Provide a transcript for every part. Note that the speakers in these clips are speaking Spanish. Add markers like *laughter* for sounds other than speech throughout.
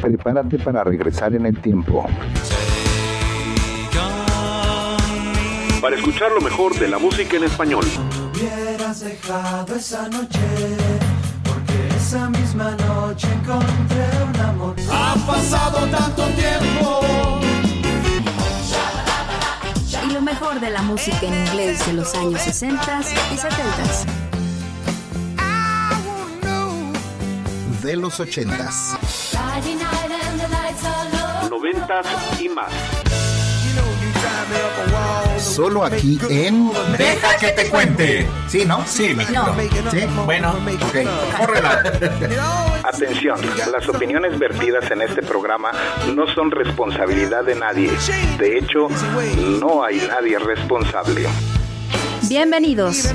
Prepárate para regresar en el tiempo. Para escuchar lo mejor de la música en español. Hubieras dejado esa noche, porque esa misma noche encontré un amor. Ha pasado tanto tiempo. Y lo mejor de la música en inglés de los años 60 y 70. De los 80s. Noventas y más. Solo aquí en Deja que te cuente. Sí, ¿no? Sí, me No. Sí. Bueno, Ok. córrela. Atención, las opiniones vertidas en este programa no son responsabilidad de nadie. De hecho, no hay nadie responsable. Bienvenidos.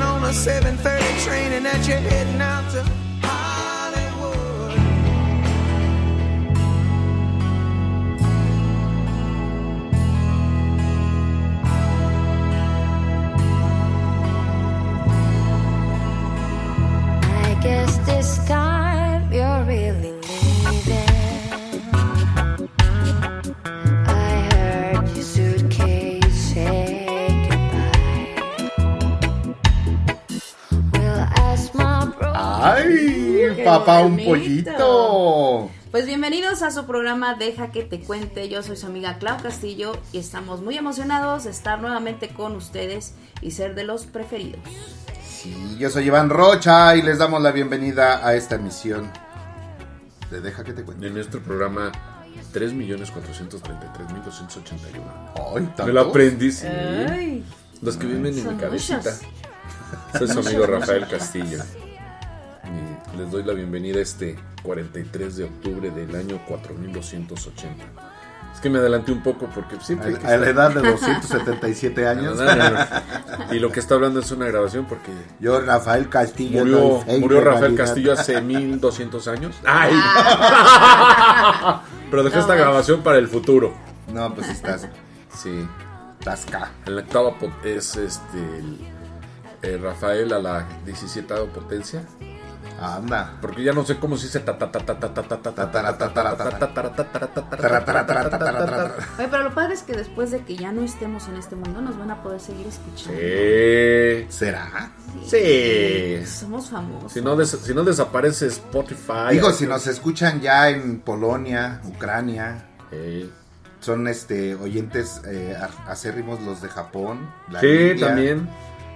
Papá, un pollito. Pues bienvenidos a su programa Deja que te cuente. Yo soy su amiga Clau Castillo y estamos muy emocionados de estar nuevamente con ustedes y ser de los preferidos. Sí, yo soy Iván Rocha y les damos la bienvenida a esta emisión de Deja que te cuente. En nuestro programa 3.433.281. Ay, Me lo aprendí, sí. Ay, Los que viven en mi cabecita. muchos. Soy su amigo Rafael Castillo. Les doy la bienvenida este 43 de octubre del año 4280. Es que me adelanté un poco porque siempre... que A la edad de 277 *laughs* años. *laughs* Y lo que está hablando es una grabación porque Yo, Rafael Castillo. murió, Rafael. Castillo hace 1200 años. *laughs* ¡Ay! Pero dejé No, esta grabación para el futuro. No, pues estás. Sí. Tasca. En la octava es este el- eh, Rafael a la 17 potencia. Anda. Porque ya no sé cómo se dice Oye, pero lo padre es que después de que ya no estemos en este mundo, nos van a poder seguir escuchando. Sí. ¿Será? Sí. Somos famosos. Si no, desaparece Spotify. Digo, si nos escuchan ya en Polonia, Ucrania. Son este oyentes acérrimos los de Japón, sí, también.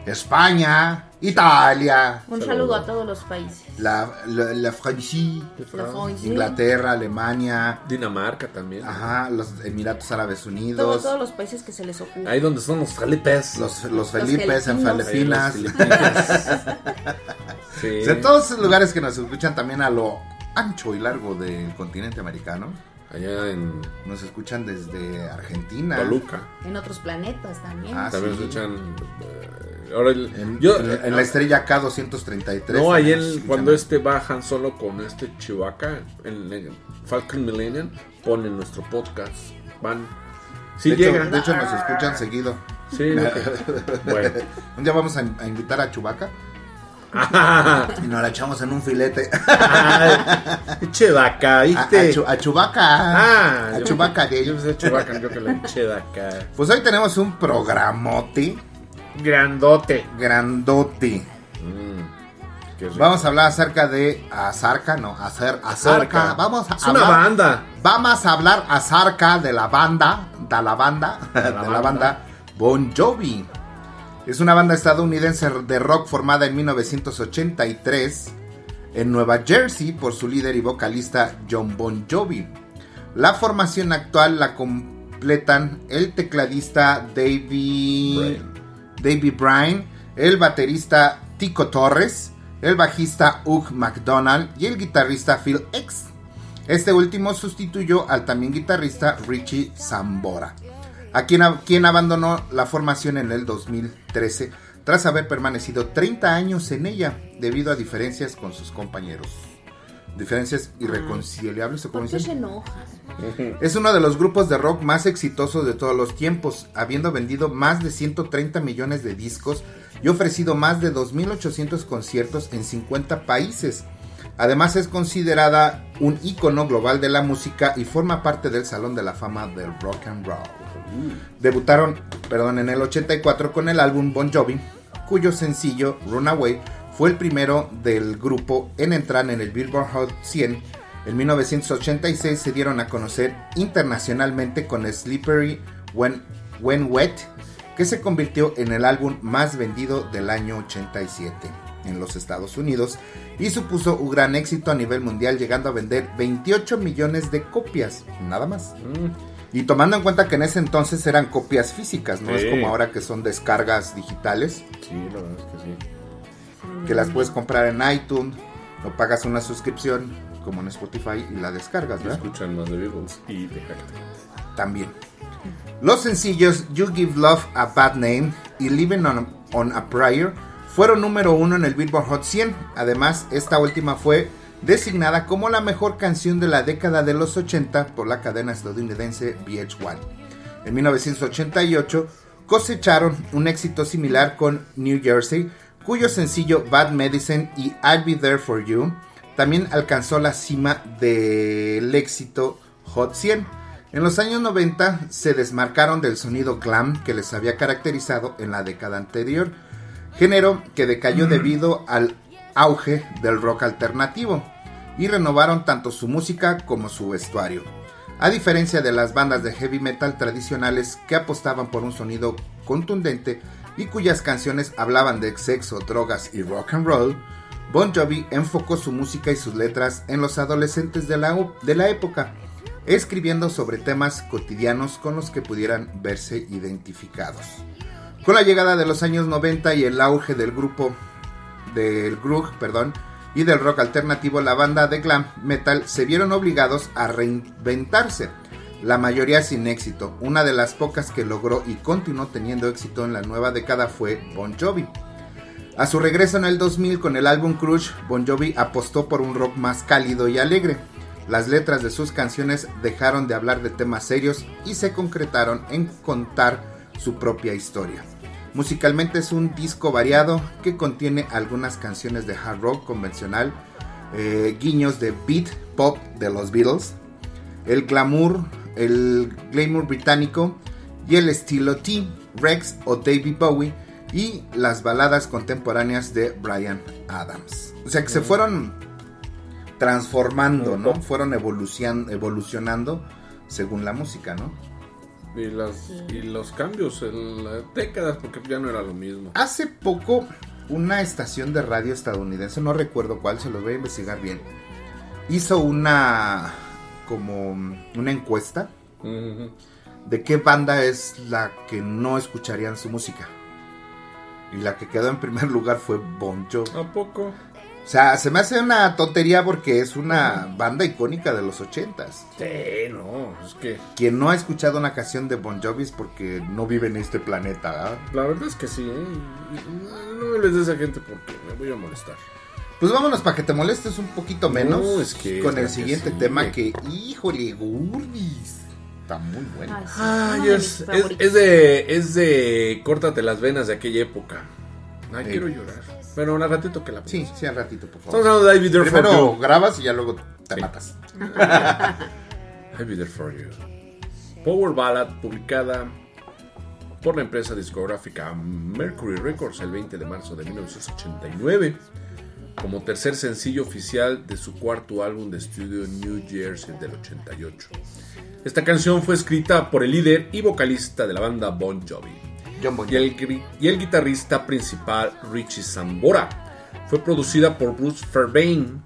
España, Italia, Un saludo a todos los países. la, la, la Francia, La Francia. Inglaterra, Alemania, Dinamarca también. ajá, los Emiratos Árabes Todo- Unidos, todos los países que se les ocurra. Ahí donde son los Felipes. los, los Felipes en Filipinos. Filipinas. Los *laughs* sí. De todos esos lugares que nos escuchan también a lo ancho y largo del continente americano. Allá en Nos escuchan desde Argentina. Toluca. En otros planetas también. Ah, También sí. escuchan. eh, ahora el- En, yo, en- en la estrella K233. No, ahí el- cuando este bajan solo con este Chewbacca, en, en Falcon Millennium, ponen nuestro podcast. Van. Sí de, hecho, llegan. de hecho, nos escuchan seguido. Sí, *laughs* bueno. Un día vamos a, a invitar a Chubaca Ah, *laughs* y nos la echamos en un filete. Chewbacca, A, ¿viste? a, a Chewbacca. Ah, a Chewbacca de Yo yo que Chewbacca. Pues hoy tenemos un programote Grandote. grandote. Mm. Vamos a hablar acerca de Azarca, no, hacer Azarca. Vamos a Es una hablar- banda. Vamos a hablar acerca de la banda, de la banda, *laughs* de la banda. banda Bon Jovi. Es una banda estadounidense de rock formada en 1983 en Nueva Jersey por su líder y vocalista John Bon Jovi. La formación actual la completan el tecladista David David Bryan, el baterista Tico Torres, el bajista Hugh McDonald y el guitarrista Phil X. Este último sustituyó al también guitarrista Richie Zambora, a quien, quien abandonó la formación en el 2013 tras haber permanecido 30 años en ella debido a diferencias con sus compañeros. Diferencias irreconciliables, ¿o cómo ¿Por qué dicen? se enoja? Es uno de los grupos de rock más exitosos de todos los tiempos, habiendo vendido más de 130 millones de discos y ofrecido más de 2.800 conciertos en 50 países. Además es considerada un ícono global de la música y forma parte del Salón de la Fama del Rock and Roll. Debutaron, perdón, en el 84 con el álbum Bon Jovi, cuyo sencillo Runaway fue el primero del grupo en entrar en el Billboard Hot 100. En 1986 se dieron a conocer internacionalmente con Slippery When, When Wet, que se convirtió en el álbum más vendido del año 87 en los Estados Unidos y supuso un gran éxito a nivel mundial llegando a vender 28 millones de copias, nada más. Y tomando en cuenta que en ese entonces eran copias físicas, no Sí. es como ahora que son descargas digitales, Sí, la verdad es que sí. Que las puedes comprar en iTunes o pagas una suscripción como en Spotify y la descargas, ¿verdad? Escuchan más de Beatles y de. También. Los sencillos You Give Love a Bad Name y Living on, on a Prayer fueron número uno en el Billboard Hot 100. Además, esta última fue designada como la mejor canción de la década de los 80 por la cadena estadounidense VH1. En 1988 cosecharon un éxito similar con New Jersey, cuyo sencillo Bad Medicine y I'll Be There For You también alcanzó la cima del éxito Hot 100. En los años 90 se desmarcaron del sonido glam que les había caracterizado en la década anterior, género que decayó debido al auge del rock alternativo, y renovaron tanto su música como su vestuario. A diferencia de las bandas de heavy metal tradicionales que apostaban por un sonido contundente y cuyas canciones hablaban de sexo, drogas y rock and roll, Bon Jovi enfocó su música y sus letras en los adolescentes de la, de la época, escribiendo sobre temas cotidianos con los que pudieran verse identificados. Con la llegada de los años 90 y el auge del grupo del perdón, y del rock alternativo, la banda de glam metal se vieron obligados a reinventarse, la mayoría sin éxito. Una de las pocas que logró y continuó teniendo éxito en la nueva década fue Bon Jovi. A su regreso en el 2000 con el álbum Crush, Bon Jovi apostó por un rock más cálido y alegre. Las letras de sus canciones dejaron de hablar de temas serios y se concretaron en contar su propia historia. Musicalmente es un disco variado que contiene algunas canciones de hard rock convencional, eh, guiños de beat pop de los Beatles, el glamour, el glamour británico y el estilo T, Rex o David Bowie y las baladas contemporáneas de Brian Adams. O sea que se fueron transformando, ¿no? Fueron evolucion- evolucionando según la música, ¿no? Y, las, y los cambios en las décadas, porque ya no era lo mismo. Hace poco una estación de radio estadounidense, no recuerdo cuál, se los voy a investigar bien, hizo una como una encuesta de qué banda es la que no escucharían su música. Y la que quedó en primer lugar fue Bon Jovi. ¿A poco? O sea, se me hace una tontería porque es una banda icónica de los ochentas. Sí, no, es que Quien no ha escuchado una canción de Bon Jovi es porque no vive en este planeta. la verdad es que sí, ¿eh? No hables de esa gente porque me voy a molestar. Pues vámonos para que te molestes un poquito menos No, es que- con el que siguiente sí. tema que, híjole, Gurdis. Está muy bueno. Ay, sí, Ay, uno de es, de, es de córtate las venas de aquella época. Ay, Sí. quiero llorar. Bueno, un ratito que la Sí, pongas. sí, al ratito, por Estamos favor. hablando de I'll Be There For Primero You. grabas y ya luego te Sí. matas. *laughs* I'll Be There For You. Power Ballad publicada por la empresa discográfica Mercury Records el 20 de marzo de 1989 como tercer sencillo oficial de su cuarto álbum de estudio New Jersey del 88. Esta canción fue escrita por el líder y vocalista de la banda Bon Jovi John Bon y el, y el guitarrista principal Richie Sambora. Fue producida por Bruce Fairbairn.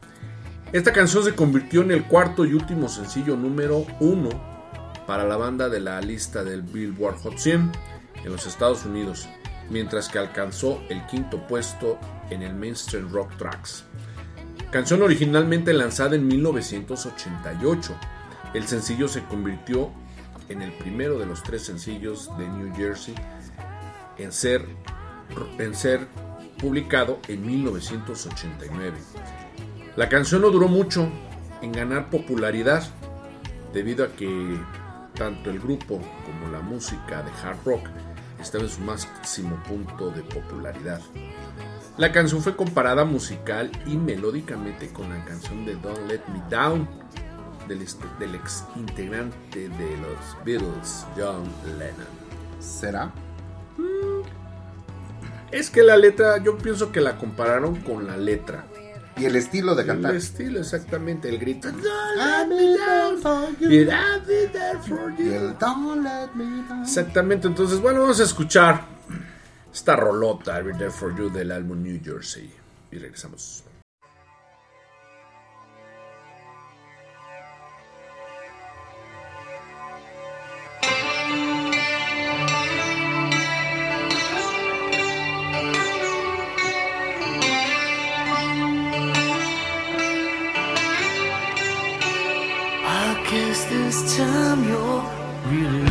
Esta canción se convirtió en el cuarto y último sencillo número uno para la banda de la lista del Billboard Hot 100 en los Estados Unidos, mientras que alcanzó el quinto puesto en el Mainstream Rock Tracks. Canción originalmente lanzada en 1988, el sencillo se convirtió en el primero de los tres sencillos de New Jersey en ser, en ser publicado en 1989. La canción no duró mucho en ganar popularidad debido a que tanto el grupo como la música de hard rock estaba en su máximo punto de popularidad. La canción fue comparada musical y melódicamente con la canción de Don't Let Me Down del, del ex integrante de los Beatles, John Lennon. ¿Será? Es que la letra, yo pienso que la compararon con la letra. Y el estilo de cantar. El estilo, exactamente, el grito. Exactamente, entonces, bueno, vamos a escuchar esta rolota, there for you, del álbum New Jersey. Y regresamos. Guess this time you're really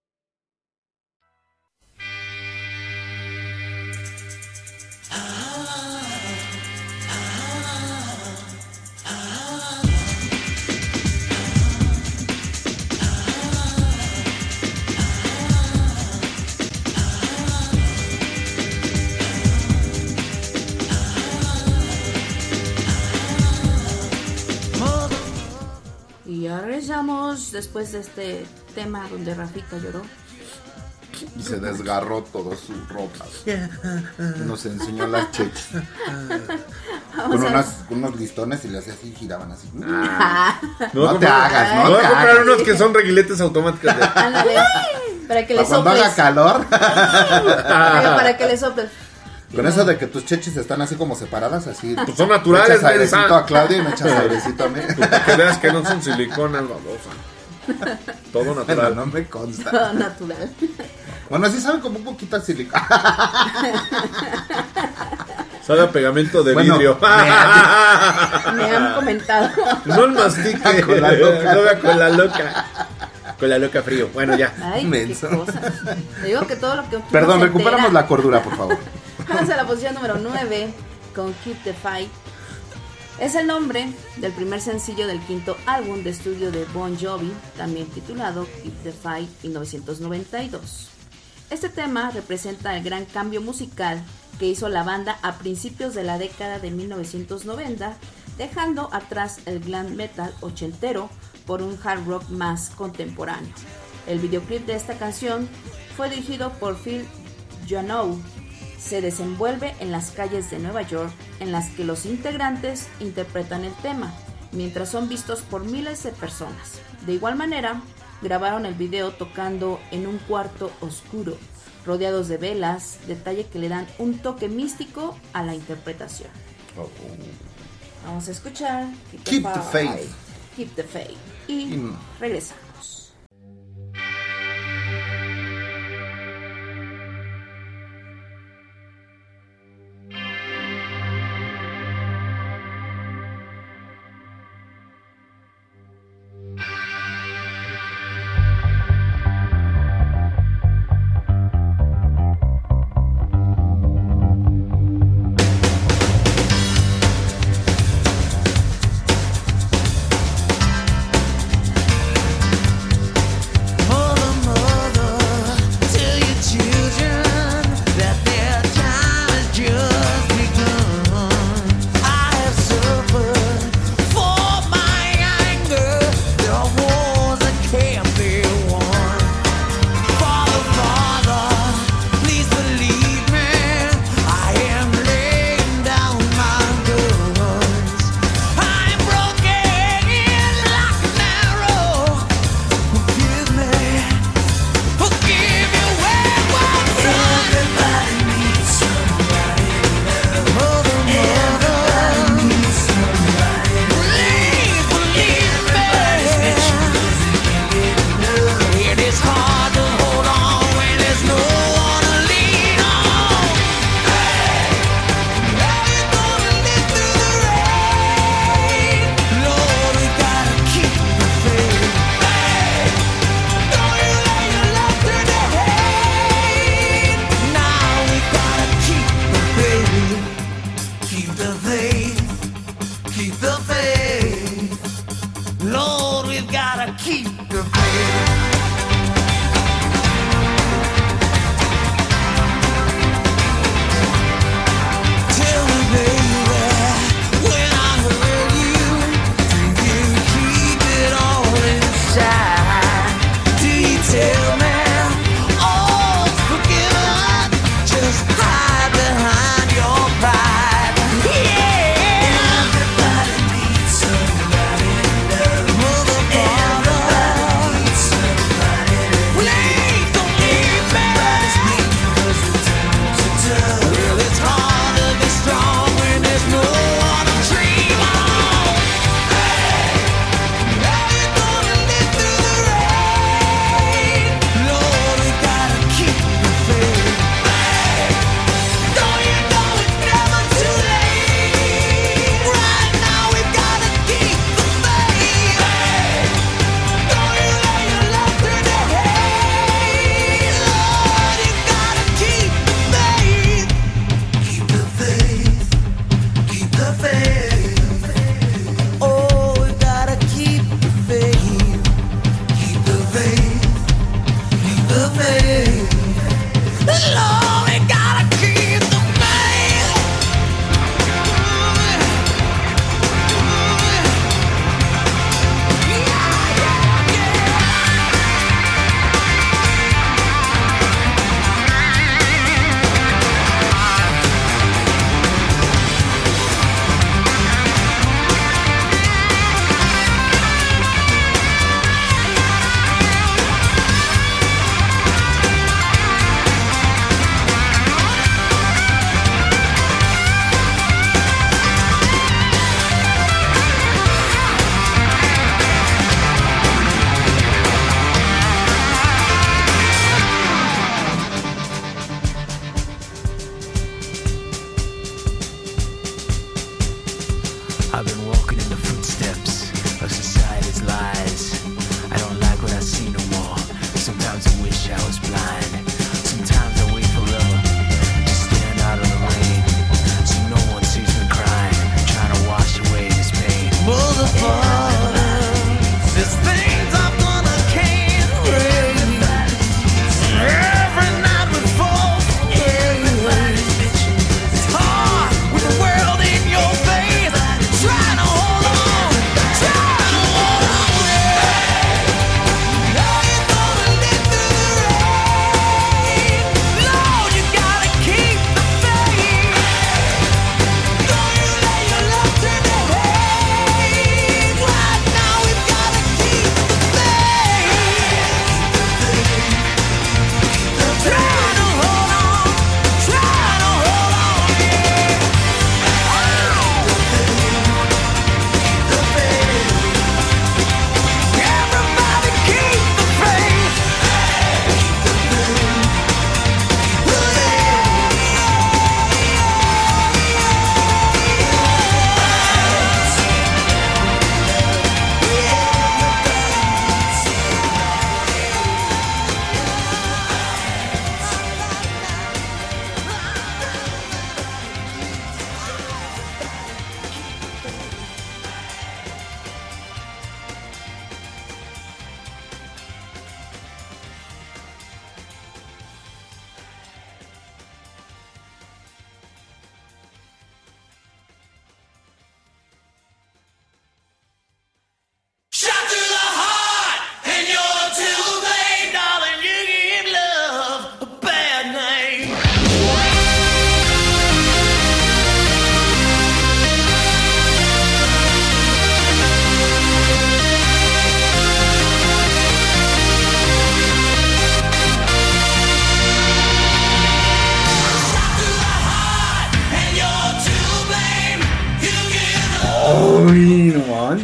Ya regresamos después de este tema donde Rafita lloró. Y se desgarró todo su ropa. *laughs* Nos enseñó las cheches. *laughs* Vamos Con, unas, con unos listones y le hacía así, giraban así. Ah. *laughs* Voy No te comprar- hagas, no voy te a comprar hagas. unos que son reguiletes automáticos. de- Ándale, para que le cuando soples. haga calor. Para, para que le soples. Con eso de que tus cheches están así como separadas, así. *laughs* Pues son naturales, Me echas airecito a Claudia y me echas airecito a mí. Para que veas que no son siliconas, babosa. Todo Bueno, natural. no me consta. Todo natural. Bueno, sí saben como un poquito a silicona. *laughs* Sabe a pegamento de Bueno, vidrio. Me han *laughs* comentado. No el mastique. Con la loca. Sabe a con la loca. Con la loca frío. Bueno, ya. Ay, qué cosas. Te digo que todo lo que. Perdón, recuperamos entera. la cordura, por favor. Vamos a la posición número 9 con Keep the Fight. Es el nombre del primer sencillo del quinto álbum de estudio de Bon Jovi, también titulado Keep the Fight 1992. Este tema representa el gran cambio musical que hizo la banda a principios de la década de 1990, dejando atrás el glam metal ochentero por un hard rock más contemporáneo. El videoclip de esta canción fue dirigido por Phil Joannou. Se desenvuelve en las calles de Nueva York en las que los integrantes interpretan el tema, mientras son vistos por miles de personas. De igual manera, grabaron el video tocando en un cuarto oscuro, rodeados de velas, detalle que le dan un toque místico a la interpretación. Vamos a escuchar Keep the faith. Keep the faith. Y Y-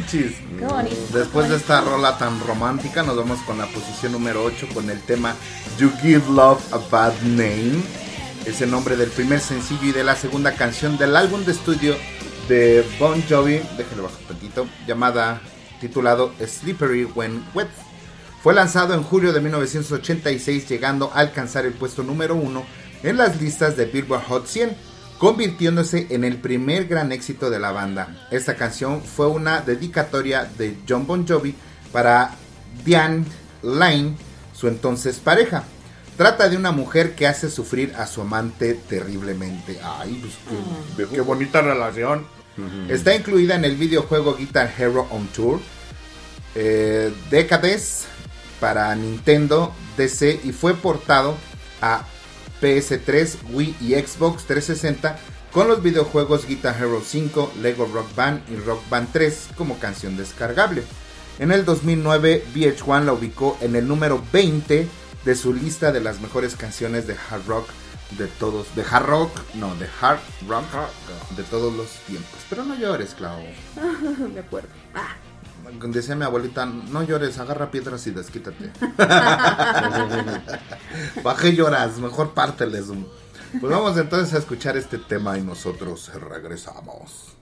manches. Qué bonito. Después de esta rola tan romántica, nos vamos con la posición número 8 con el tema You Give Love a Bad Name. Es el nombre del primer sencillo y de la segunda canción del álbum de estudio de Bon Jovi, déjenlo bajo un poquito, llamada, titulado Slippery When Wet. Fue lanzado en julio de 1986, llegando a alcanzar el puesto número 1 en las listas de Billboard Hot 100, convirtiéndose en el primer gran éxito de la banda. Esta canción fue una dedicatoria de John Bon Jovi para Diane Lane, su entonces pareja. Trata de una mujer que hace sufrir a su amante terriblemente. Ay, pues qué, qué bonita relación. Está incluida en el videojuego Guitar Hero on Tour, eh, Decades para Nintendo DC y fue portado a PS3, Wii y Xbox 360 con los videojuegos Guitar Hero 5, Lego Rock Band y Rock Band 3 como canción descargable. En el 2009 VH1 la ubicó en el número 20 de su lista de las mejores canciones de hard rock de todos, de hard rock, no, de hard rock de todos los tiempos. Pero no llores, Clau. *laughs* Me acuerdo. Ah, Decía mi abuelita, no llores, agarra piedras y desquítate. *laughs* ¿Para qué lloras? Mejor párteles. Pues vamos entonces a escuchar este tema y nosotros regresamos.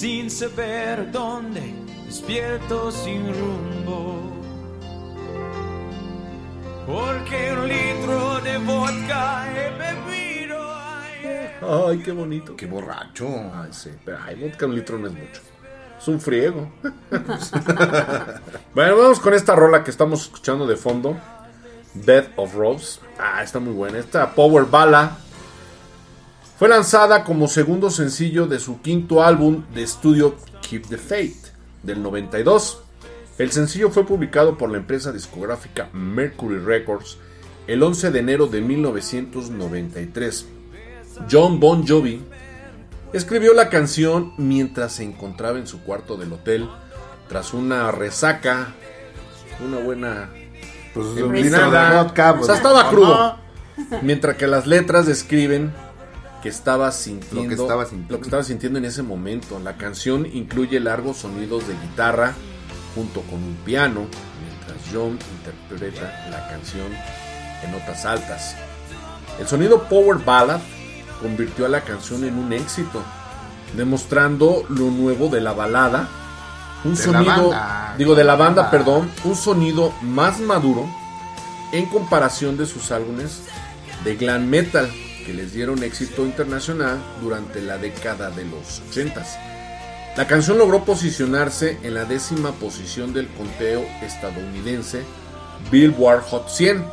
Sin saber dónde, despierto sin rumbo. Porque un litro de vodka he bebido ayer. Ay, qué bonito. Qué borracho. Ay, sí. Pero ay, vodka un litro no es mucho. Es un friego. *laughs* bueno, vamos con esta rola que estamos escuchando de fondo. Death of Rose. Ah, está muy buena. Esta Power Bala fue lanzada como segundo sencillo de su quinto álbum de estudio Keep the Faith del 92. El sencillo fue publicado por la empresa discográfica Mercury Records el 11 de enero de 1993. John Bon Jovi escribió la canción mientras se encontraba en su cuarto del hotel tras una resaca, una buena Pues o sea, estaba crudo. Mientras que las letras describen que estaba sintiendo Lo que estaba sintiendo. lo que estaba sintiendo en ese momento. La canción incluye largos sonidos de guitarra junto con un piano, mientras John interpreta la canción en notas altas. El sonido Power Ballad convirtió a la canción en un éxito, demostrando lo nuevo de la balada, un De sonido, banda. digo de la banda, perdón, un sonido más maduro en comparación de sus álbumes de glam metal les dieron éxito internacional durante la década de los 80s. La canción logró posicionarse en la décima posición del conteo estadounidense Billboard Hot 100,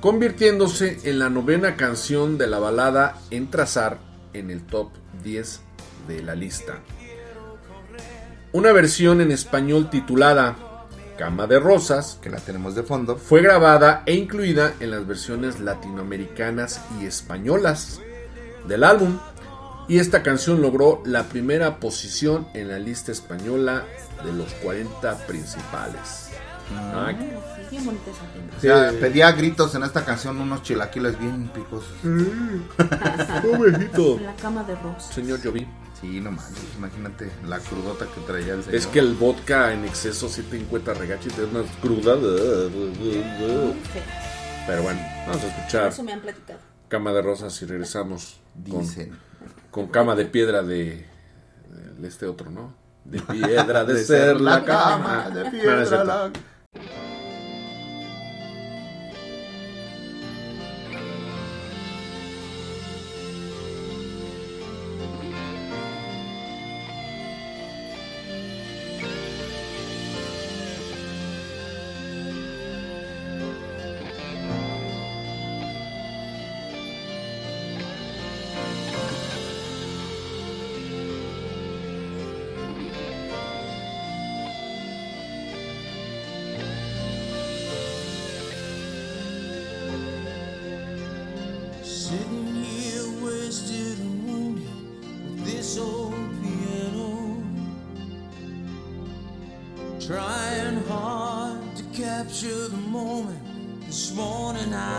convirtiéndose en la novena canción de la balada en trazar en el top 10 de la lista. Una versión en español titulada Cama de Rosas, que la tenemos de fondo, fue grabada e incluida en las versiones latinoamericanas y españolas del álbum. Y esta canción logró la primera posición en la lista española de los 40 principales. Ah, Sí, bien bonita esa tienda. O sea, pedía a gritos en esta canción unos chilaquiles bien picosos. *laughs* La cama de Ross. Señor Jovi. Sí, no manches, imagínate la crudota que traía el señor. Es que el vodka en exceso sí te encuentra regacho y te da una cruda. Pero bueno, vamos a escuchar Eso me han platicado. Cama de Rosas y regresamos con, Dicen. con Cama de Piedra de, de este otro, ¿no? De piedra de, *laughs* ser la cama. de No, no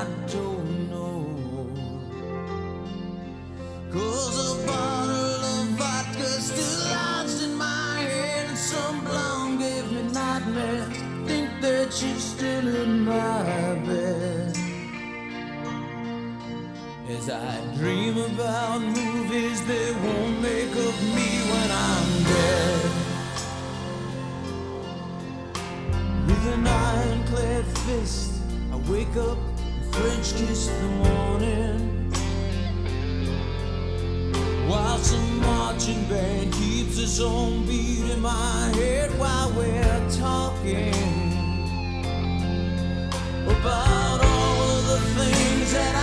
I don't know. Cause a bottle of vodka still in my head. And some blonde gave me nightmares. Think that still in my bed. As I dream about movies that won't make of me when I'm dead. With an ironclad fist, I wake up French kiss the morning. While some marching band keeps its own beat in my head while we're talking about all of the things that I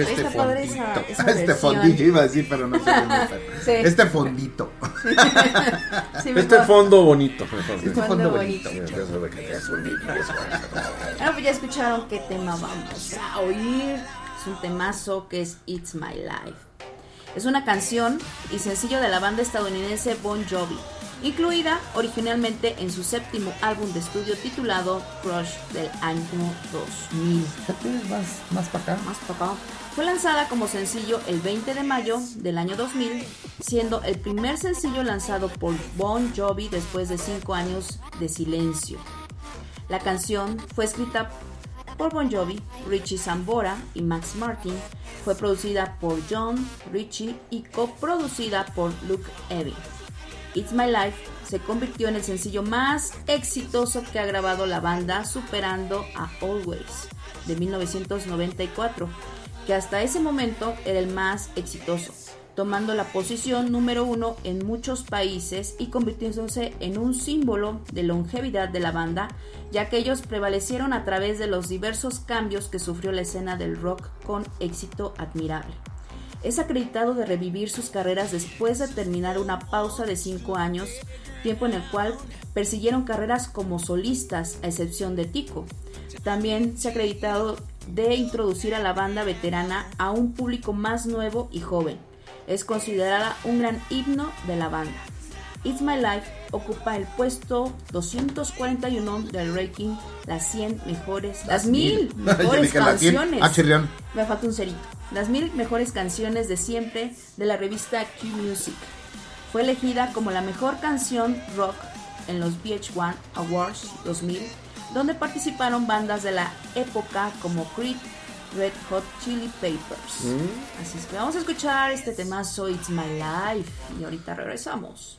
Pareció este fondito? esa- esa *laughs* este versión. fondito iba a decir, pero no sé. *laughs* Sí. Este fondito. Sí, *laughs* Este mejor. fondo bonito. Este fondo bonito. Pues ya escucharon qué tema vamos a oír. Es un temazo que es It's My Life. Es una canción y sencillo de la banda estadounidense Bon Jovi, incluida originalmente en su séptimo álbum de estudio titulado Crush del año 2000. Más, más para acá. Más para acá. Fue lanzada como sencillo el 20 de mayo del año 2000, siendo el primer sencillo lanzado por Bon Jovi después de cinco años de silencio. La canción fue escrita por Bon Jovi, Richie Sambora y Max Martin. Fue producida por John Richie y coproducida por Luke Evans. It's My Life se convirtió en el sencillo más exitoso que ha grabado la banda, superando a Always de 1994, que hasta ese momento era el más exitoso, tomando la posición número uno en muchos países y convirtiéndose en un símbolo de longevidad de la banda, ya que ellos prevalecieron a través de los diversos cambios que sufrió la escena del rock con éxito admirable. Es acreditado de revivir sus carreras después de terminar una pausa de 5 años, tiempo en el cual persiguieron carreras como solistas, a excepción de Tico. También se ha acreditado de introducir a la banda veterana a un público más nuevo y joven. Es considerada un gran himno de la banda. It's My Life ocupa el puesto 241 del ranking las 100 mejores, las mil *laughs* Yo mejores dije las 100. canciones. Ah. Me falta un cerito. Las mil mejores canciones de siempre de la revista Q Music. Fue elegida como la mejor canción rock en los VH1 Awards 2000, donde participaron bandas de la época como Creed, Red Hot Chili Peppers. Mm. Así es que vamos a escuchar este temazo It's My Life y ahorita regresamos.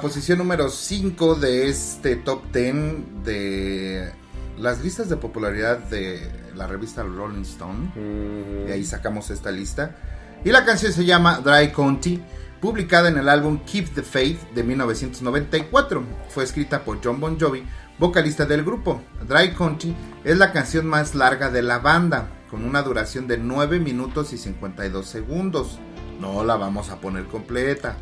la posición número 5 de este top 10 de las listas de popularidad de la revista Rolling Stone. De ahí sacamos esta lista. Y la canción se llama Dry County, publicada en el álbum Keep the Faith de 1994. Fue escrita por John Bon Jovi, vocalista del grupo. Dry County es la canción más larga de la banda, con una duración de 9 minutos y 52 segundos. No la vamos a poner completa.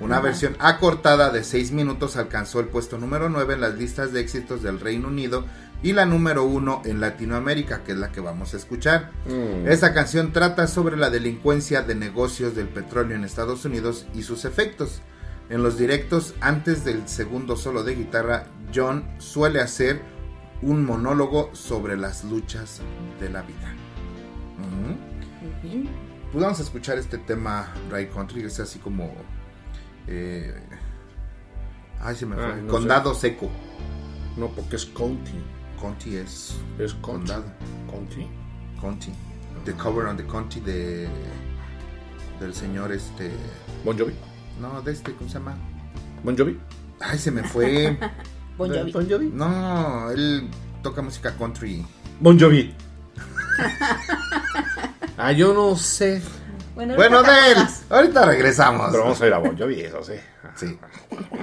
Una versión acortada de 6 minutos alcanzó el puesto número 9 en las listas de éxitos del Reino Unido y la número 1 en Latinoamérica, que es la que vamos a escuchar. Mm. Esta canción trata sobre la delincuencia de negocios del petróleo en Estados Unidos y sus efectos. En los directos, antes del segundo solo de guitarra, John suele hacer un monólogo sobre las luchas de la vida. Pues vamos a escuchar este tema Dry Country, que es así como. Eh, ay, se me fue. Ah, no Condado sé. seco. No, porque es county. County es. Es county. condado. County. County. The cover on the county de. Del señor este. Bon Jovi. No, de este, ¿cómo se llama? Bon Jovi. Ay, se me fue. *laughs* Bon Jovi. Bon Jovi. No, él toca música country. Bon Jovi. *laughs* ah, yo no sé. Bueno, Bueno, de él. Ahorita regresamos. Pero vamos a ir a Bon Jovi, eso sí. Sí. *laughs*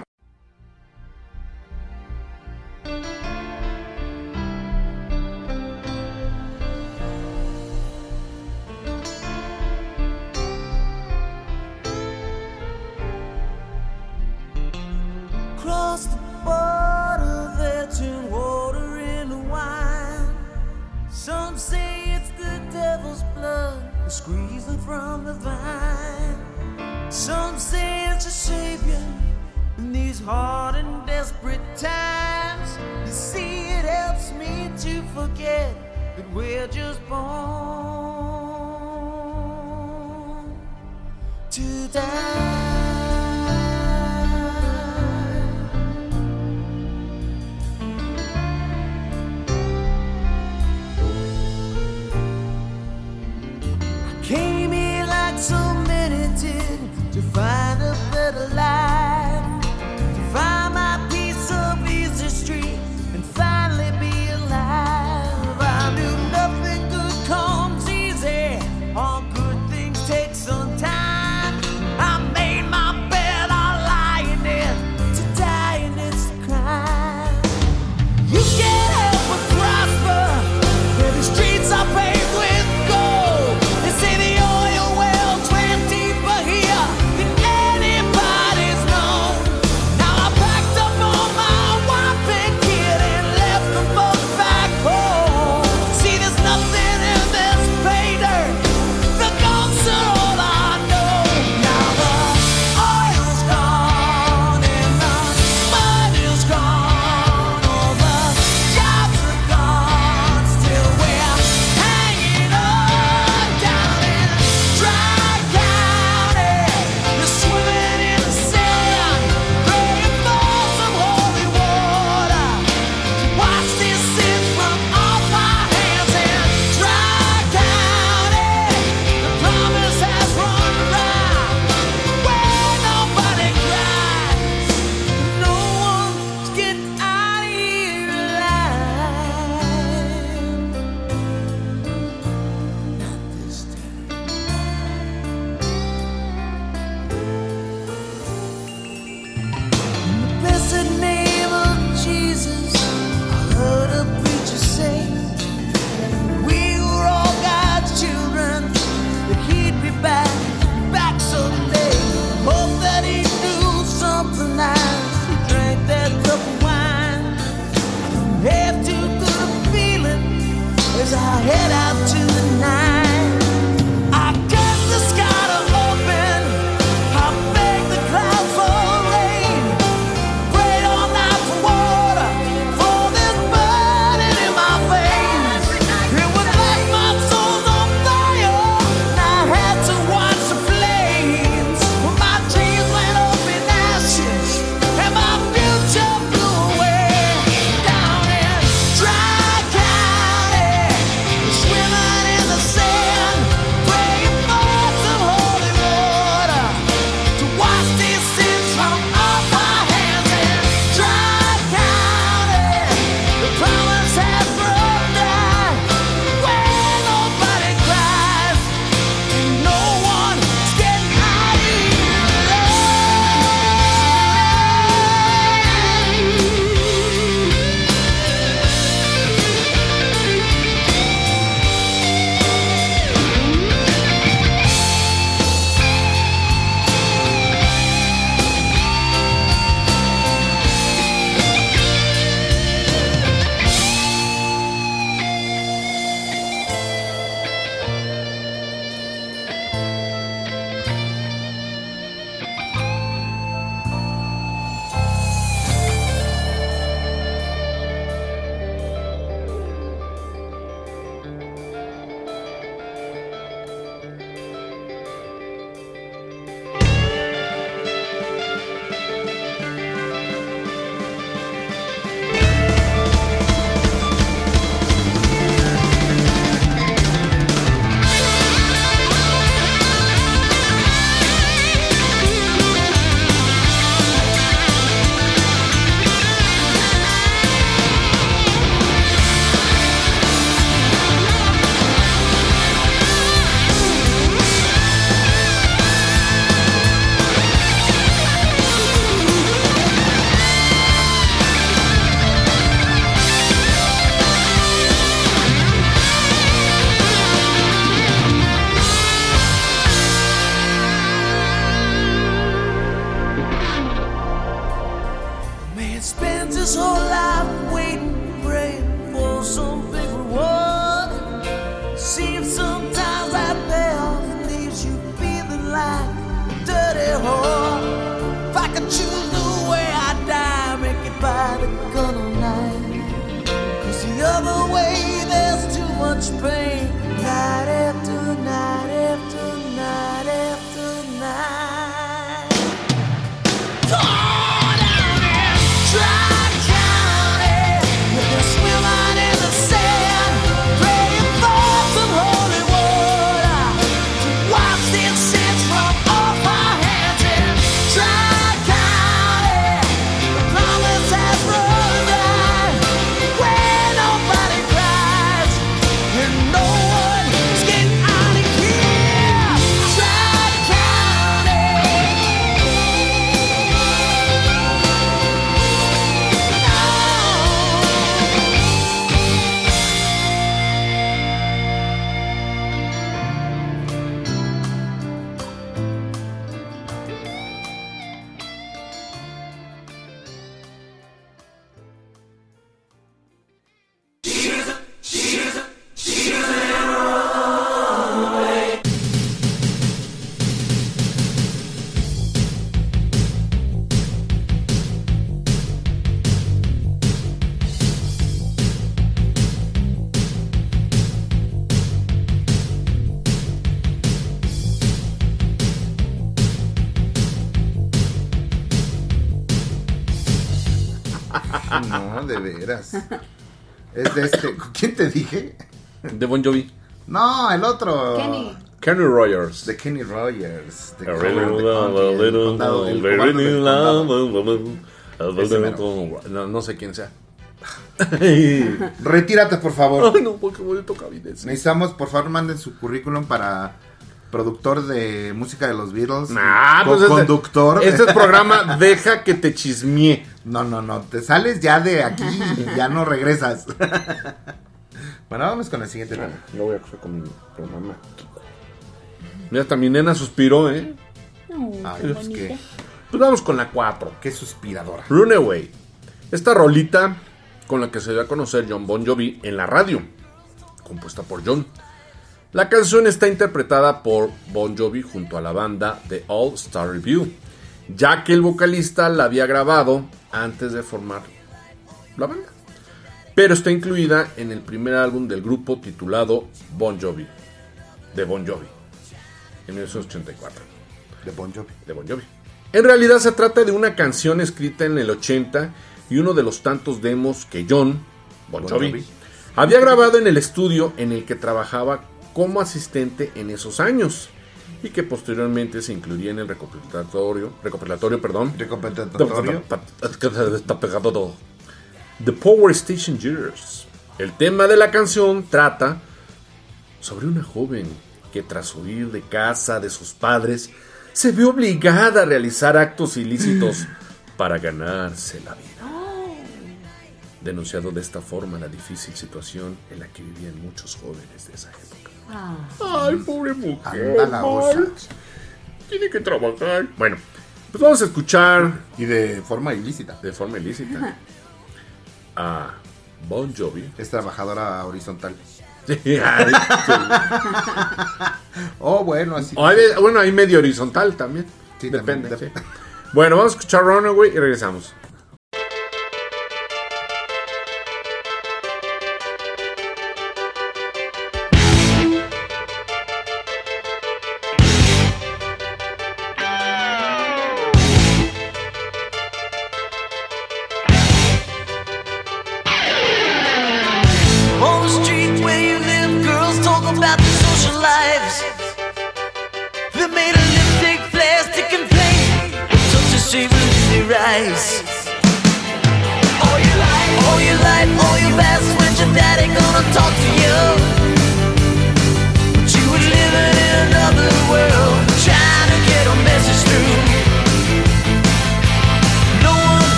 veras. Es de este. ¿Quién te dije? De Bon Jovi. No, el otro. Kenny. Kenny Rogers. De Kenny Rogers. De No, no sé quién sea. *laughs* Retírate, por favor. Ay, no, porque voy a tocar videos. Necesitamos, por favor, manden su currículum para productor de música de los Beatles. Ah, co- pues este- conductor. Este es programa *laughs* Deja que te chismee. No, no, no. Te sales ya de aquí y *laughs* ya no regresas. *laughs* bueno, vamos con el siguiente tema. Yo voy a coger con mi programa. Mira, hasta mi nena suspiró, ¿eh? Ay, pues Pues vamos con la 4. qué suspiradora. Runaway. Esta rolita con la que se dio a conocer John Bon Jovi en la radio, compuesta por John. La canción está interpretada por Bon Jovi junto a la banda The All Star Review, ya que el vocalista la había grabado antes de formar la banda. Pero está incluida en el primer álbum del grupo titulado Bon Jovi, de Bon Jovi, en 1984 De Bon Jovi. de Bon Jovi. En realidad se trata de una canción escrita en el 80 y uno de los tantos demos que John Bon Bon Jovi, Jovi. había grabado en el estudio en el que trabajaba como asistente en esos años y que posteriormente se incluiría en el recopilatorio, recopilatorio, perdón, Recopilatorio. Está pegado todo. The Power Station Years. El tema de la canción trata sobre una joven que tras huir de casa de sus padres se vio obligada a realizar actos ilícitos *laughs* para ganarse la vida. Denunciado de esta forma la difícil situación en la que vivían muchos jóvenes de esa época. Ay, pobre mujer. Anda la. Tiene que trabajar. Bueno, pues vamos a escuchar Y de forma ilícita. de forma ilícita a Bon Jovi. Es trabajadora horizontal. *laughs* Ay. *laughs* Oh, bueno, así. O hay de- bueno, hay medio horizontal también. Sí, Depende. sí. Bueno, vamos a escuchar Runaway y regresamos.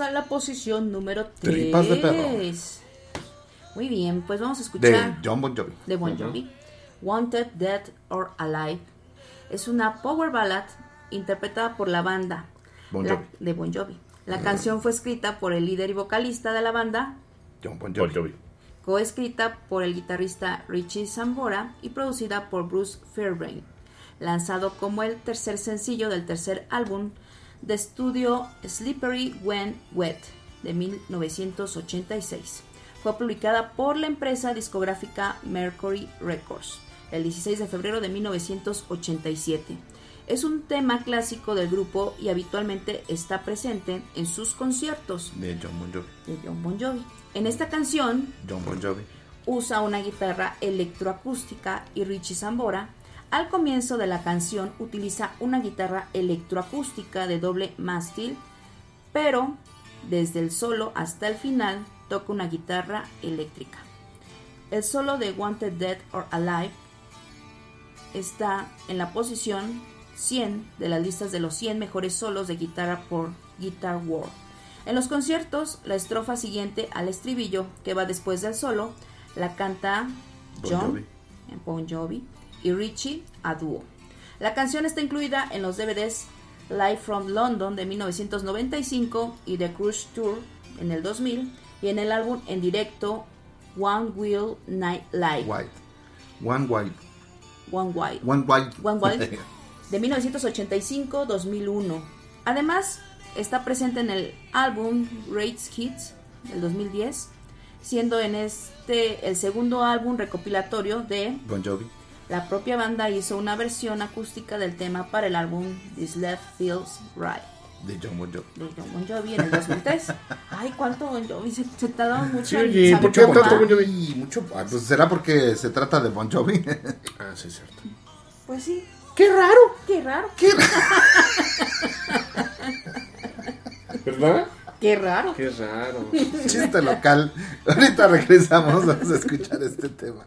A la posición número 3. Tripas de perro. Muy bien, pues vamos a escuchar De John Bon Jovi. de Bon Jovi. Wanted, Dead or Alive. Es una power ballad interpretada por la banda Bon la- de Bon Jovi. La canción fue escrita por el líder y vocalista de la banda, John Bon Jovi. coescrita por el guitarrista Richie Sambora y producida por Bruce Fairbairn, lanzado como el tercer sencillo del tercer álbum de estudio Slippery When Wet de 1986. Fue publicada por la empresa discográfica Mercury Records el 16 de febrero de 1987. Es un tema clásico del grupo y habitualmente está presente en sus conciertos De John Bon Jovi. de John Bon Jovi. En esta canción John Bon Jovi. usa una guitarra electroacústica y Richie Zambora al comienzo de la canción utiliza una guitarra electroacústica de doble mástil, pero desde el solo hasta el final toca una guitarra eléctrica. El solo de Wanted Dead or Alive está en la posición 100 de las listas de los 100 mejores solos de guitarra por Guitar World. En los conciertos, la estrofa siguiente al estribillo, que va después del solo, la canta Bon John Jovi. en Bon Jovi y Richie a dúo. La canción está incluida en los DVDs Live from London de 1995 y The Cruise Tour en el 2000 y en el álbum en directo One Will Night Live. White. One White. One Wild. One White. One Wild *laughs* de 1985-2001. Además, está presente en el álbum Great Hits del 2010, siendo en este el segundo álbum recopilatorio de Bon Jovi. La propia banda hizo una versión acústica del tema para el álbum This Left Feels Right De John Bon Jovi. de John Bon Jovi en el 2003. *laughs* Ay, cuánto Bon Jovi se, se tardaba mucho Sí, en oye, ¿por qué tanto. Bon Jovi? Mucho. pues será porque se trata de Bon Jovi. *laughs* Ah, sí, es cierto. Pues sí. ¡Qué raro! Qué raro. Qué ¿Verdad? *laughs* Qué raro. Qué raro. Chiste local. Ahorita regresamos. Vamos a escuchar este tema.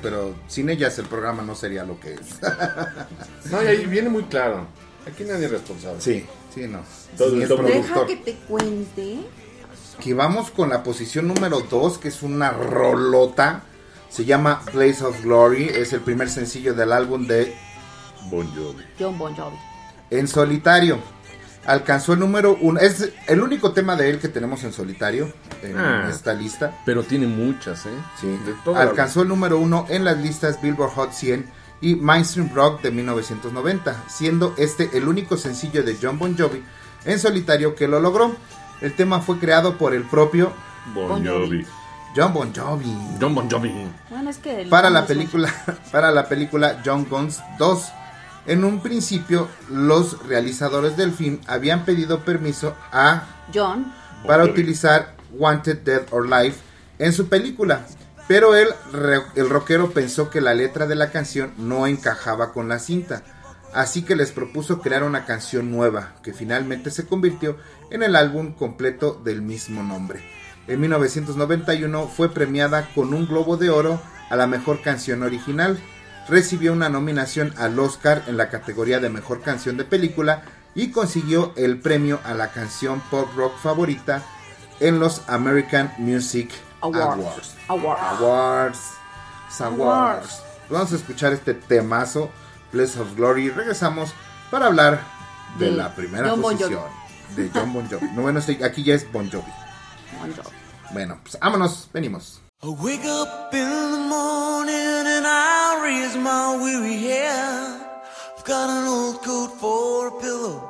Pero sin ellas el programa no sería lo que es. *laughs* No, y ahí viene muy claro. Aquí nadie es responsable. Sí, sí, no. Todo Deja que te cuente. Que vamos con la posición número 2, que es una rolota. Se llama Blaze of Glory. Es el primer sencillo del álbum de Bon Jovi. John Bon Jovi. En solitario. Alcanzó el número uno. Es el único tema de él que tenemos en solitario en Ah. esta lista. Pero tiene muchas, ¿eh? Sí. De Alcanzó el número uno en las listas Billboard Hot 100 y Mainstream Rock de 1990, siendo este el único sencillo de John Bon Jovi en solitario que lo logró. El tema fue creado por el propio Bon Bon Jovi. John Bon Jovi. John Bon Jovi. Bueno, es que. para la película *laughs* para la película John Guns 2. En un principio, los realizadores del film habían pedido permiso a John. para Jovi. utilizar Wanted Dead or Life en su película, pero el, el rockero pensó que la letra de la canción no encajaba con la cinta, así que les propuso crear una canción nueva, que finalmente se convirtió en el álbum completo del mismo nombre. En 1991 fue premiada con un Globo de Oro a la mejor canción original, recibió una nominación al Oscar en la categoría de mejor canción de película y consiguió el premio a la canción pop rock favorita en los American Music Awards. Awards. Awards. Awards. Awards. Vamos a escuchar este temazo, Bless of Glory. y Regresamos para hablar de, De la primera John Bon posición de John Bon Jovi. No, bueno, aquí ya es Bon Jovi. Bon Jovi. Bueno, pues vámonos, venimos. I wake up in the morning and I raise my weary head. I've got an old coat for a pillow,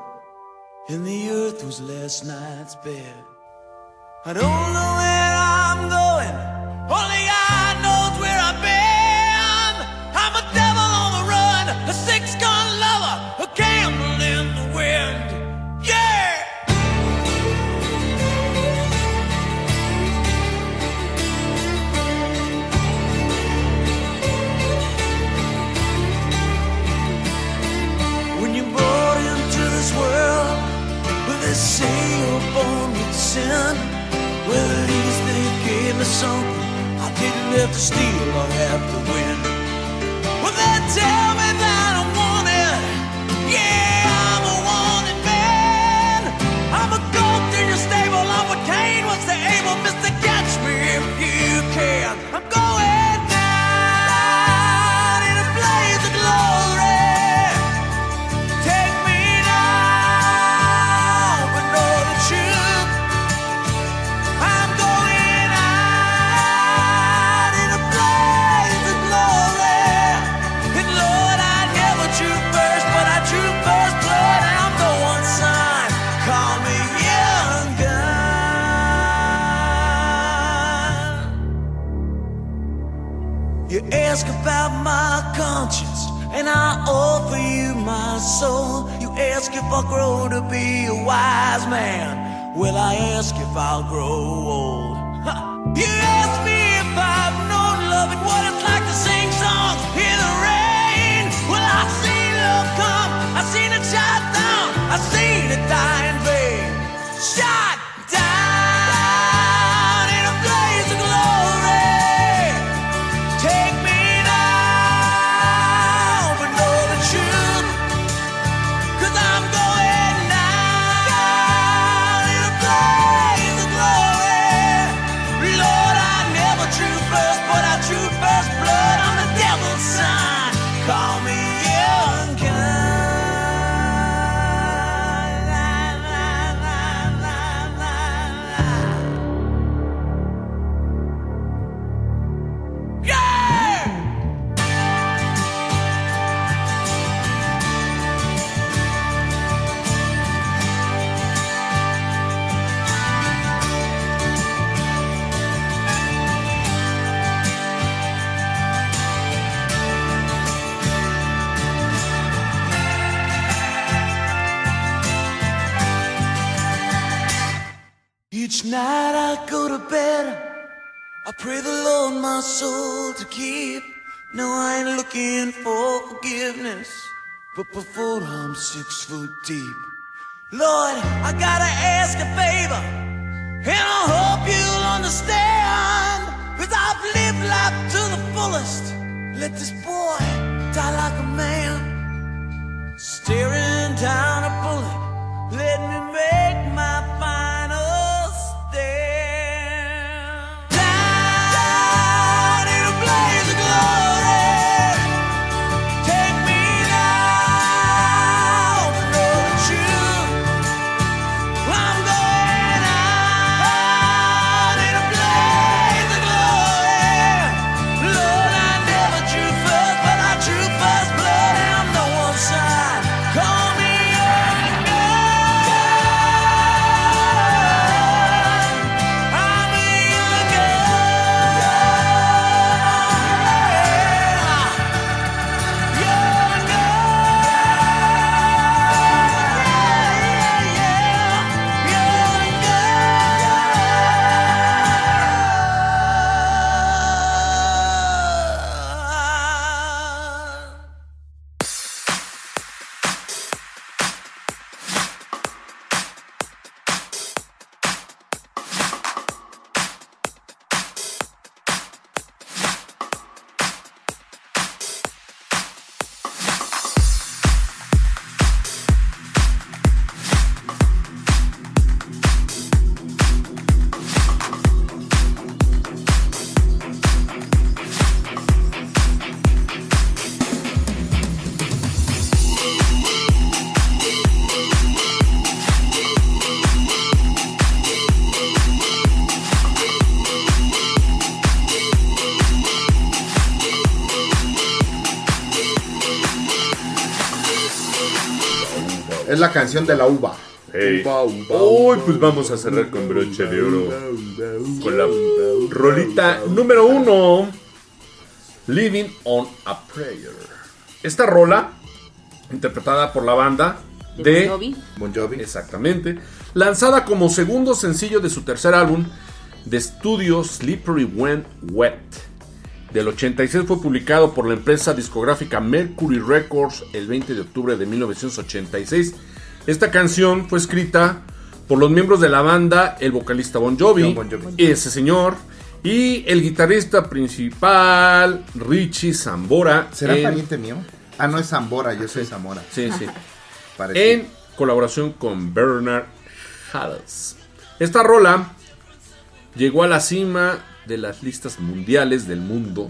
and the earth was last night's bed. I don't know where I'm going, only God knows where I've been. I'm a devil on the run, a six gun lover, a gamble in the wind. Yeah! When you're brought into this world, where they say you're born with me something I didn't have to steal or have to win. Well they tell soul. You ask if I'll grow to be a wise man. Will I ask if I'll grow old. Ha! You I go to bed, I pray the Lord my soul to keep. No, I ain't looking for forgiveness, but before I'm six foot deep. Lord, I gotta ask a favor, and I hope you'll understand. Cause I've lived life to the fullest. Let this boy die like a man. Staring down a bullet, let me make my final canción de la uva. Ey. Uy, pues vamos a cerrar con broche de oro. Con la rolita número uno. Living on a Prayer. Esta rola, interpretada por la banda De de Bon Jovi. Bon Jovi. Exactamente. Lanzada como segundo sencillo de su tercer álbum de estudio Slippery When Wet. Del 86 fue publicado por la empresa discográfica Mercury Records el 20 de octubre de 1986. Esta canción fue escrita por los miembros de la banda, el vocalista Bon Jovi, Bon Jovi. ese señor, y el guitarrista principal Richie Zambora. ¿Será en- pariente mío? Ah, no es Zambora, yo soy Zamora. Sí, sí. *laughs* En colaboración con Bernard Hales. Esta rola llegó a la cima de las listas mundiales del mundo,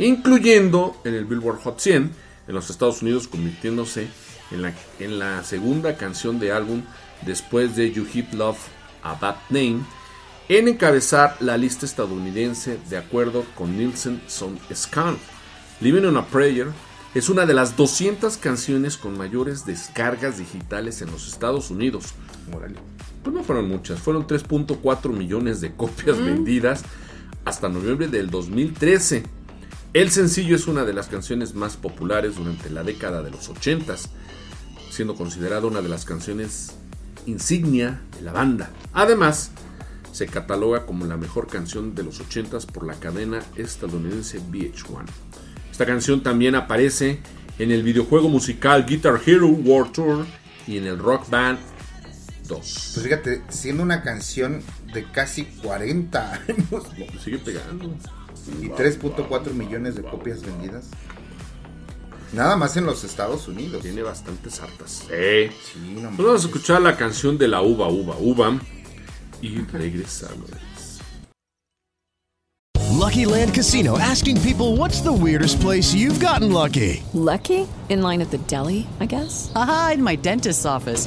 incluyendo en el Billboard Hot 100 en los Estados Unidos, convirtiéndose en la, en la segunda canción de álbum después de You Hit Love a Bad Name en encabezar la lista estadounidense de acuerdo con Nielsen Sound Scan. Living on a Prayer es una de las 200 canciones con mayores descargas digitales en los Estados Unidos. Pues no fueron muchas, fueron 3.4 millones de copias vendidas hasta noviembre del 2013. El sencillo es una de las canciones más populares durante la década de los 80s, siendo considerada una de las canciones insignia de la banda. Además, se cataloga como la mejor canción de los 80s por la cadena estadounidense VH1. Esta canción también aparece en el videojuego musical Guitar Hero World Tour y en el Rock Band 2. Pues fíjate, siendo una canción de casi 40 años Sigue pegando. y 3.4 millones de copias vendidas. Nada más en los Estados Unidos. Tiene bastantes hartas. Eh. Sí, no Pues vamos a escuchar la canción de la uva, uva, uva. Y regresamos. Lucky Land Casino asking people what's the weirdest place you've gotten lucky? Lucky? In line at the deli, I guess? Haha, in my dentist's office.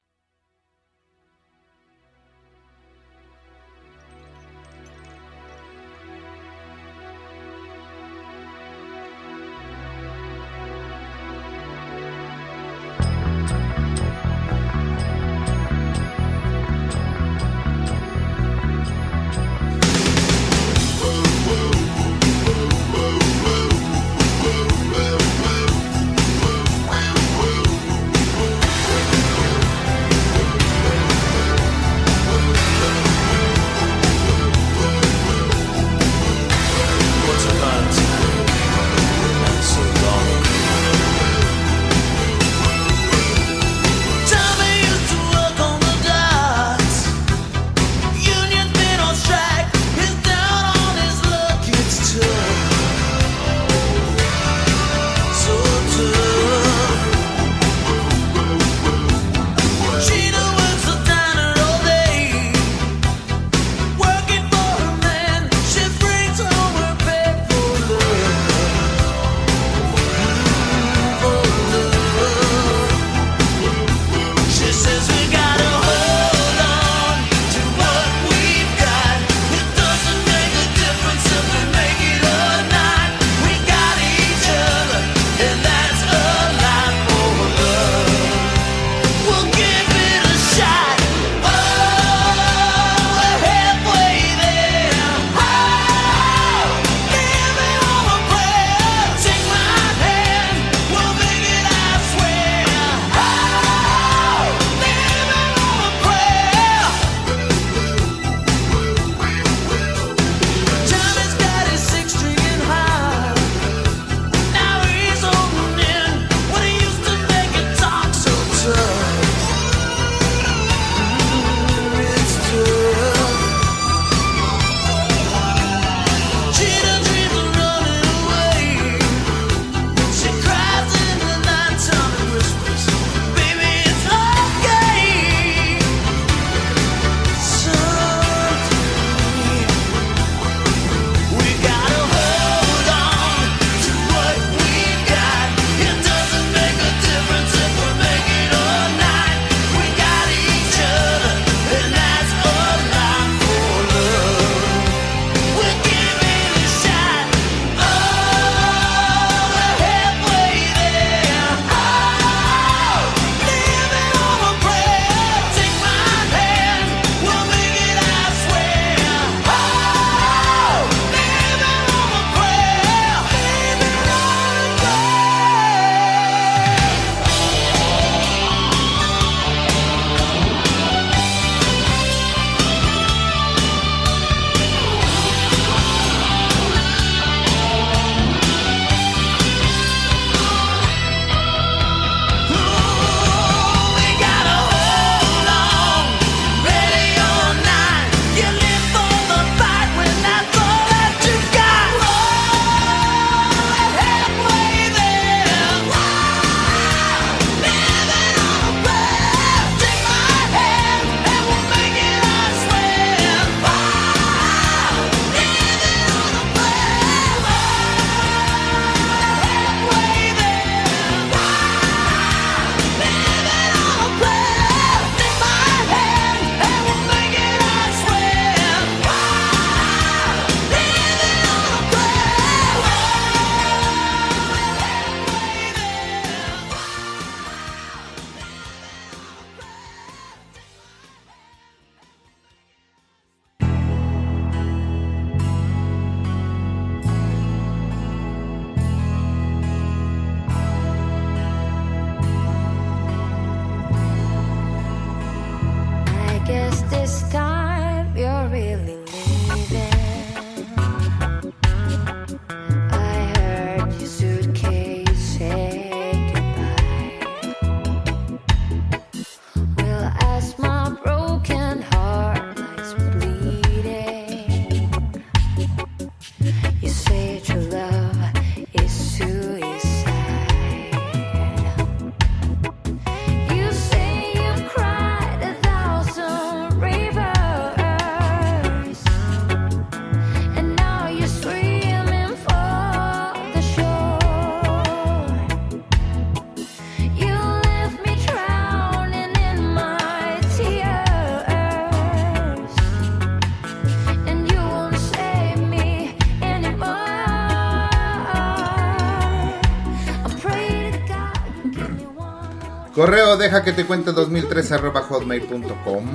Correo deja que te cuente 2013 arroba hotmail.com.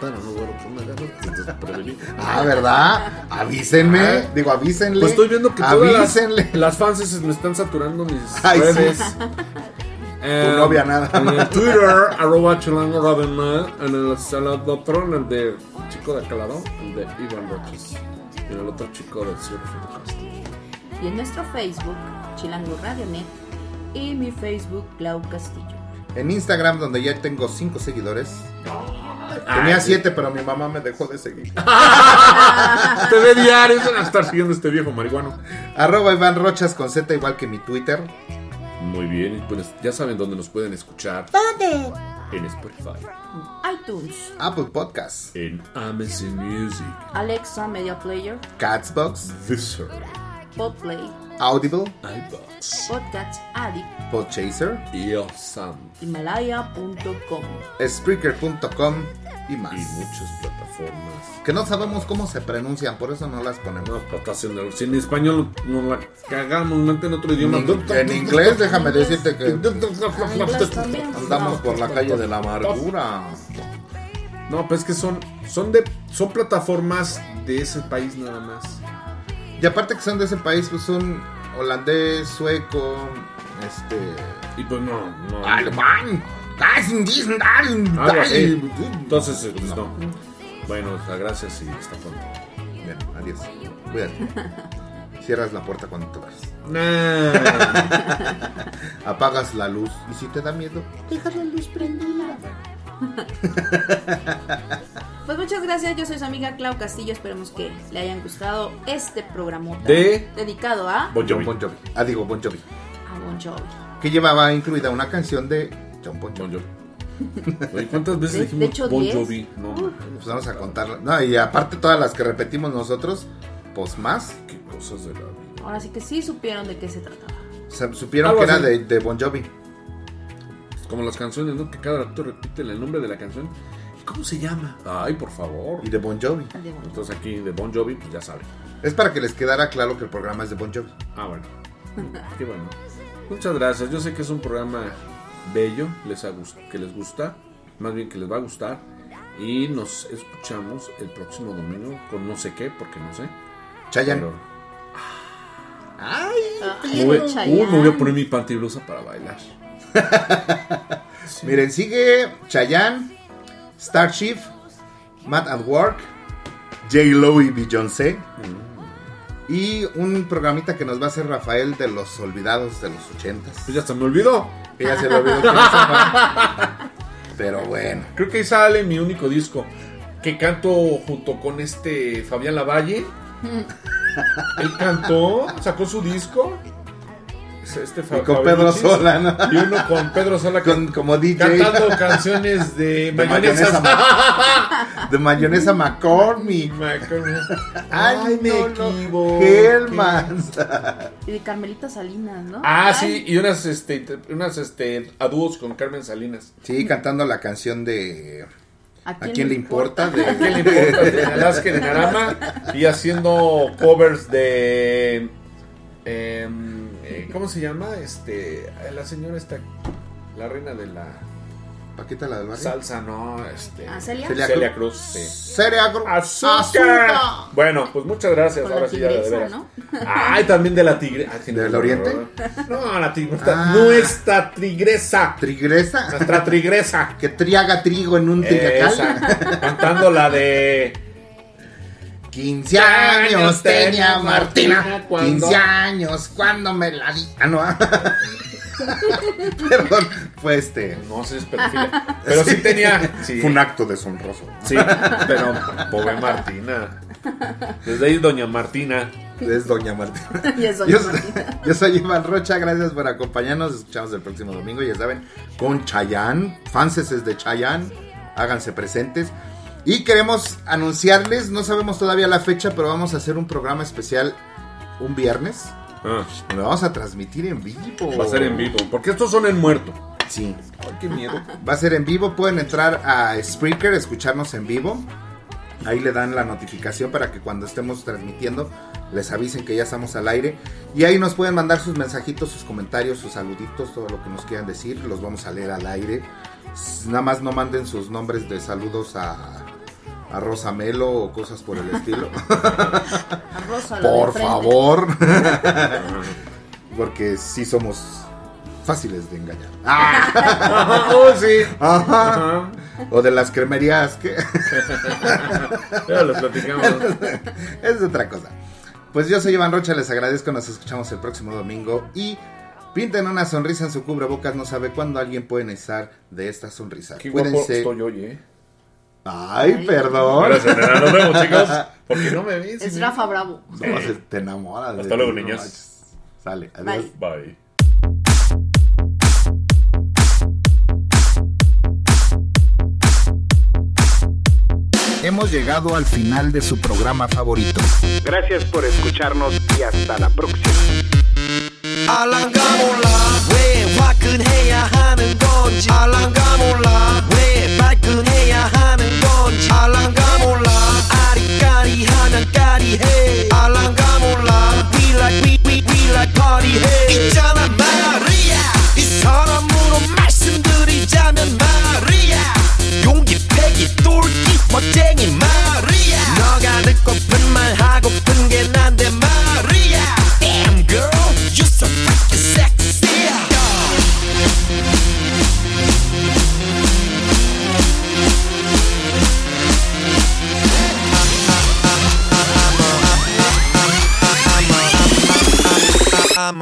Para no bueno, pues. Ah, ¿verdad? Avísenme. Ah. Digo, avísenle. Pues estoy viendo que todas las, Avísenle. las fans me están saturando mis *laughs* Ay, sí. redes. Eh, Tu novia nada En el. Twitter, arroba chilango Ravenel, en el otro, en el de chico de aquel lado, el de Iván Roches. Y en el otro chico del Cielo Fotocast. Y en nuestro Facebook, Chilango Radio Net. Y mi Facebook, Clau Castillo. En Instagram, donde ya tengo 5 seguidores. Ay, Tenía sí. 7, pero mi mamá me dejó de seguir. *laughs* Te ve diario, a estar siguiendo este viejo marihuano. Arroba Iván Rochas con Z, igual que mi Twitter. Muy bien, y pues ya saben dónde nos pueden escuchar. ¿Dónde? En Spotify, iTunes, Apple Podcasts, en Amazon Music, Alexa Media Player, Catsbox, Deezer, Podplay, Audible, iBox, Podcast Addict, Podchaser, y Awesome. Himalaya.com. Spreaker.com y más. Y muchas plataformas. Que no sabemos cómo se pronuncian, por eso no las ponemos. No, el- si en español nos la cagamos, no en otro idioma. En, en inglés, déjame decirte que andamos por la calle de la amargura. No, pues es que son, son de, son plataformas de ese país nada más. Y aparte que son de ese país, pues son holandés, sueco, este... Y pues no, no. Alemán. Entonces, pues no. Bueno, gracias y hasta pronto. Bien, adiós. Cuídate. Cierras la puerta cuando te vas. Nah. *laughs* Apagas la luz. Y si te da miedo, dejas la luz prendida. *laughs* Pues muchas gracias, yo soy su amiga Clau Castillo, esperemos que le hayan gustado este programa De- dedicado a, Bon Jovi. Bon Jovi. Ah, digo Bon Jovi. a Bon Jovi. Que llevaba incluida una canción de John Bon Jovi. Bon Jovi. Oye, ¿cuántas veces De- *laughs* de dijimos hecho, Bon. Jovi? No, Pues vamos a contarla. No, y aparte todas las que repetimos nosotros, pues más. qué cosas de la vida. Ahora sí que sí supieron de qué se trataba. O sea, supieron Algo que era de Bon Jovi. Como las canciones, ¿no? Que cada rato repite el nombre de la canción. ¿Y cómo se llama? Ay, por favor. Y de Bon Jovi. El de Bon Jovi. Entonces aquí de Bon Jovi, pues ya saben. Es para que les quedara claro que el programa es de Bon Jovi. Ah, bueno. Qué bueno. Muchas gracias. Yo sé que es un programa bello, les que les gusta, más bien que les va a gustar. Y nos escuchamos el próximo domingo con no sé qué, porque no sé. Chayan. Pero- Ay, Me voy, Chayanne. uh, me voy a poner mi pantiblusa para bailar. *laughs* Miren, sigue Chayanne, Starship, Matt at Work, J-Lo y Beyoncé. Y un programita que nos va a hacer Rafael de los olvidados de los ochentas. Pues ya se me olvidó. Que ya se lo olvidó. *laughs* Pero bueno. Creo que ahí sale mi único disco. Que canto junto con este Fabián Lavalle. *laughs* Él cantó, sacó su disco. Este Fa- Y con Pedro. Sola, ¿no? Y uno con Pedro Sola Con- como DJ. cantando canciones de mayonesa, *laughs* de mayonesa McCormick. Ay, me no. Hellmans. Y de Carmelita Salinas, ¿no? Ah, Ay, sí, y unas este unas este a dúos con Carmen Salinas. Sí, cantando la canción de ¿A ¿A quién le importa? De, ¿A quién le importa? De Alaska de Narama y haciendo covers de em, eh, ¿cómo se llama? Este la señora esta la reina de la Paquita la del barrio. salsa, no, este ¿Ah, Celia? Celia, Cruz. sí. Celia Cruz. Azúcar. Azúcar. Bueno, pues muchas gracias. Con Ahora la sí ya de tigresa, veras. ¿no? *laughs* Ay, también de la tigresa. ¿Del oriente? No, la tigresa. Ah. Nuestra tigresa. Trigresa. Nuestra tigresa. *laughs* Que triaga trigo en un triacal. Esa, cantando la de 15 años tenía Martina. cuando- 15 años cuando me la di. Ah, no. *laughs* Perdón, fue este. No sé, es pedofila. *laughs* Pero sí tenía. Sí, Fue un acto deshonroso. sí, pero pobre Martina. Desde ahí, doña Martina. Es Doña Martina. *laughs* Y es Doña Yo soy, Martina. yo soy Iván Rocha, gracias por acompañarnos. Escuchamos el próximo domingo, ya saben, con Chayanne, fanses de Chayanne, háganse presentes. Y queremos anunciarles, no sabemos todavía la fecha, pero vamos a hacer un programa especial un viernes. Ah, lo vamos a transmitir en vivo. va a ser en vivo. Porque estos son en muerto. Sí. Ay, qué miedo. Va a ser en vivo, pueden entrar a Spreaker, escucharnos en vivo. Ahí le dan la notificación para que cuando estemos transmitiendo les avisen que ya estamos al aire. Y ahí nos pueden mandar sus mensajitos, sus comentarios, sus saluditos, todo lo que nos quieran decir. Los vamos a leer al aire. Nada más no manden sus nombres de saludos a, a Rosa Melo o cosas por el estilo. *laughs* Por favor. *laughs* Porque sí somos fáciles de engañar. *laughs* Ah. Oh, sí. Ajá. O de las cremerías que... Ya lo platicamos. es otra cosa. Pues yo soy Iván Rocha, les agradezco, nos escuchamos el próximo domingo y pinten una sonrisa en su cubrebocas, no sabe cuándo alguien puede necesitar de esta sonrisa. Qué guapo Cuídense. estoy hoy, ¿eh? Ay, perdón. Gracias, nena. Nos vemos, chicos. *laughs* Porque no me ves. Es Rafa Bravo. No, se- te enamoras. de Hasta luego, niños. manches. Sale, adiós. Bye. Hemos llegado al final de su programa favorito. Gracias por escucharnos y hasta la próxima. 까리해 알랑가 몰라. We like we we we like party해 있잖아 마리아. 이 사람으로 말씀드리자면 마리아. 용기 패기 똘끼 멋쟁이 마리아. 너가 듣고픈 말 하고픈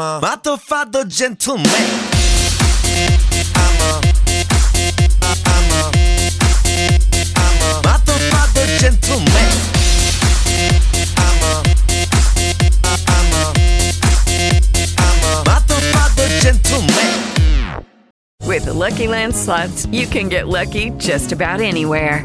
I'm a motherfucker gentleman. With the Lucky Land slots, you can get lucky just about anywhere.